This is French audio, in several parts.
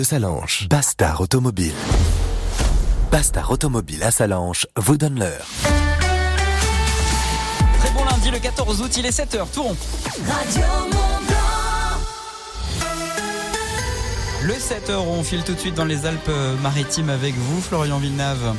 de Salange. Bastard Automobile. Bastard Automobile à Salange vous donne l'heure. Très bon lundi, le 14 août, il est 7h, tout rond. Radio Mont Le 7h, on file tout de suite dans les Alpes-Maritimes avec vous, Florian Villeneuve.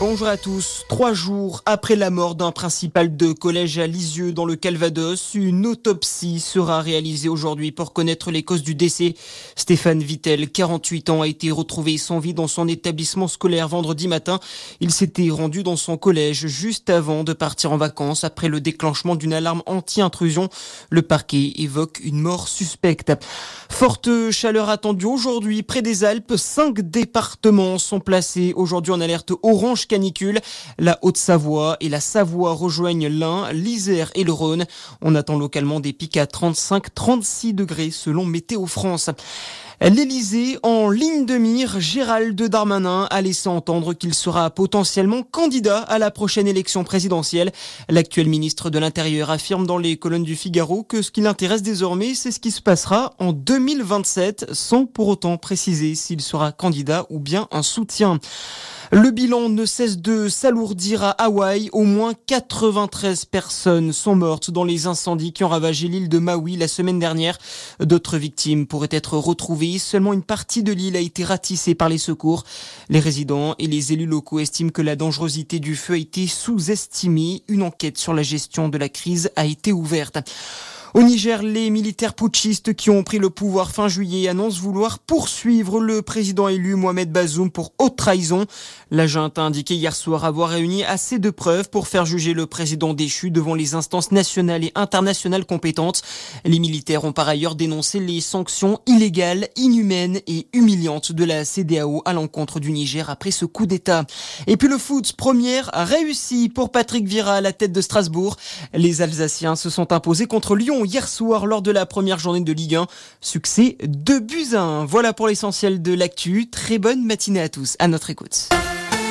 Bonjour à tous. Trois jours après la mort d'un principal de collège à Lisieux dans le Calvados, une autopsie sera réalisée aujourd'hui pour connaître les causes du décès. Stéphane Vittel, 48 ans, a été retrouvé sans vie dans son établissement scolaire vendredi matin. Il s'était rendu dans son collège juste avant de partir en vacances après le déclenchement d'une alarme anti-intrusion. Le parquet évoque une mort suspecte. Forte chaleur attendue aujourd'hui près des Alpes. Cinq départements sont placés aujourd'hui en alerte orange La Haute-Savoie et la Savoie rejoignent l'Ain, l'Isère et le Rhône. On attend localement des pics à 35-36 degrés selon Météo France. L'Élysée en ligne de mire, Gérald Darmanin a laissé entendre qu'il sera potentiellement candidat à la prochaine élection présidentielle. L'actuel ministre de l'Intérieur affirme dans les colonnes du Figaro que ce qui l'intéresse désormais, c'est ce qui se passera en 2027, sans pour autant préciser s'il sera candidat ou bien un soutien. Le bilan ne cesse de s'alourdir à Hawaï. Au moins 93 personnes sont mortes dans les incendies qui ont ravagé l'île de Maui la semaine dernière. D'autres victimes pourraient être retrouvées. Seulement une partie de l'île a été ratissée par les secours. Les résidents et les élus locaux estiment que la dangerosité du feu a été sous-estimée. Une enquête sur la gestion de la crise a été ouverte. Au Niger, les militaires putschistes qui ont pris le pouvoir fin juillet annoncent vouloir poursuivre le président élu Mohamed Bazoum pour haute trahison. La junte a indiqué hier soir avoir réuni assez de preuves pour faire juger le président déchu devant les instances nationales et internationales compétentes. Les militaires ont par ailleurs dénoncé les sanctions illégales, inhumaines et humiliantes de la CDAO à l'encontre du Niger après ce coup d'État. Et puis le foot, première réussi pour Patrick Vira à la tête de Strasbourg. Les Alsaciens se sont imposés contre Lyon hier soir lors de la première journée de Ligue 1. Succès de buts 1. Voilà pour l'essentiel de l'actu. Très bonne matinée à tous. À notre écoute.